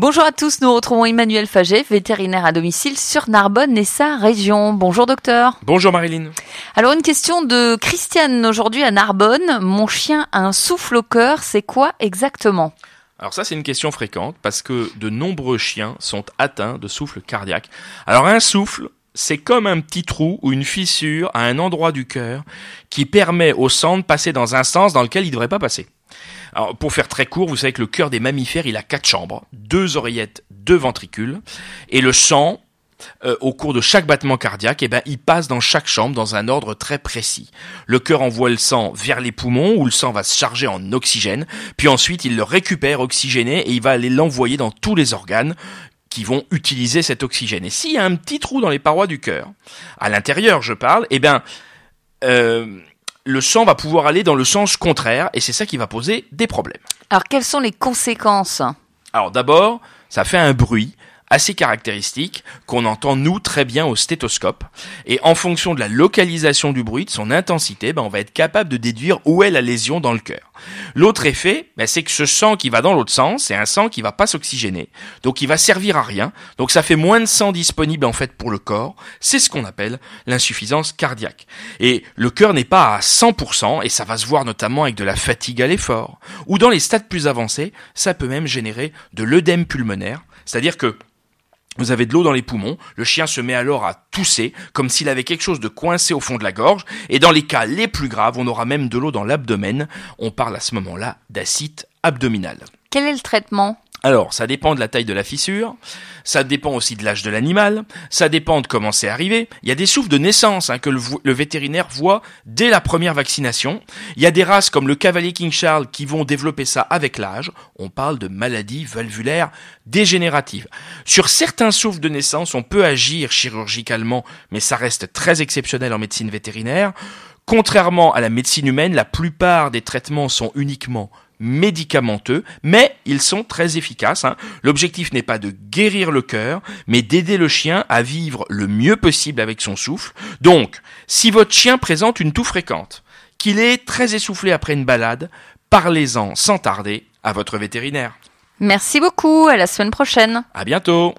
Bonjour à tous, nous retrouvons Emmanuel Faget, vétérinaire à domicile sur Narbonne et sa région. Bonjour docteur. Bonjour Marilyn. Alors une question de Christiane aujourd'hui à Narbonne. Mon chien a un souffle au cœur, c'est quoi exactement? Alors ça c'est une question fréquente parce que de nombreux chiens sont atteints de souffle cardiaque. Alors un souffle, c'est comme un petit trou ou une fissure à un endroit du cœur qui permet au sang de passer dans un sens dans lequel il ne devrait pas passer. Alors, pour faire très court, vous savez que le cœur des mammifères, il a quatre chambres, deux oreillettes, deux ventricules, et le sang, euh, au cours de chaque battement cardiaque, eh ben, il passe dans chaque chambre dans un ordre très précis. Le cœur envoie le sang vers les poumons où le sang va se charger en oxygène, puis ensuite il le récupère oxygéné et il va aller l'envoyer dans tous les organes qui vont utiliser cet oxygène. Et s'il y a un petit trou dans les parois du cœur, à l'intérieur je parle, eh ben, euh, le sang va pouvoir aller dans le sens contraire et c'est ça qui va poser des problèmes. Alors quelles sont les conséquences? Alors d'abord, ça fait un bruit assez caractéristique qu'on entend nous très bien au stéthoscope. Et en fonction de la localisation du bruit, de son intensité, ben, on va être capable de déduire où est la lésion dans le cœur. L'autre effet, ben, c'est que ce sang qui va dans l'autre sens, c'est un sang qui va pas s'oxygéner, donc il va servir à rien. Donc ça fait moins de sang disponible en fait pour le corps. C'est ce qu'on appelle l'insuffisance cardiaque. Et le cœur n'est pas à 100% et ça va se voir notamment avec de la fatigue à l'effort. Ou dans les stades plus avancés, ça peut même générer de l'œdème pulmonaire, c'est-à-dire que vous avez de l'eau dans les poumons, le chien se met alors à tousser, comme s'il avait quelque chose de coincé au fond de la gorge, et dans les cas les plus graves, on aura même de l'eau dans l'abdomen. On parle à ce moment-là d'acide abdominal. Quel est le traitement? Alors, ça dépend de la taille de la fissure, ça dépend aussi de l'âge de l'animal, ça dépend de comment c'est arrivé. Il y a des souffles de naissance hein, que le, vétérinaire voit dès la première vaccination. Il y a des races comme le cavalier King Charles qui vont développer ça avec l'âge. On parle de maladies valvulaires dégénératives. Sur certains souffles de naissance, on peut agir chirurgicalement, mais ça reste très exceptionnel en médecine vétérinaire. Contrairement à la médecine humaine, la plupart des traitements sont uniquement médicamenteux, mais ils sont très efficaces. Hein. L'objectif n'est pas de guérir le cœur, mais d'aider le chien à vivre le mieux possible avec son souffle. Donc, si votre chien présente une toux fréquente, qu'il est très essoufflé après une balade, parlez-en sans tarder à votre vétérinaire. Merci beaucoup, à la semaine prochaine. À bientôt.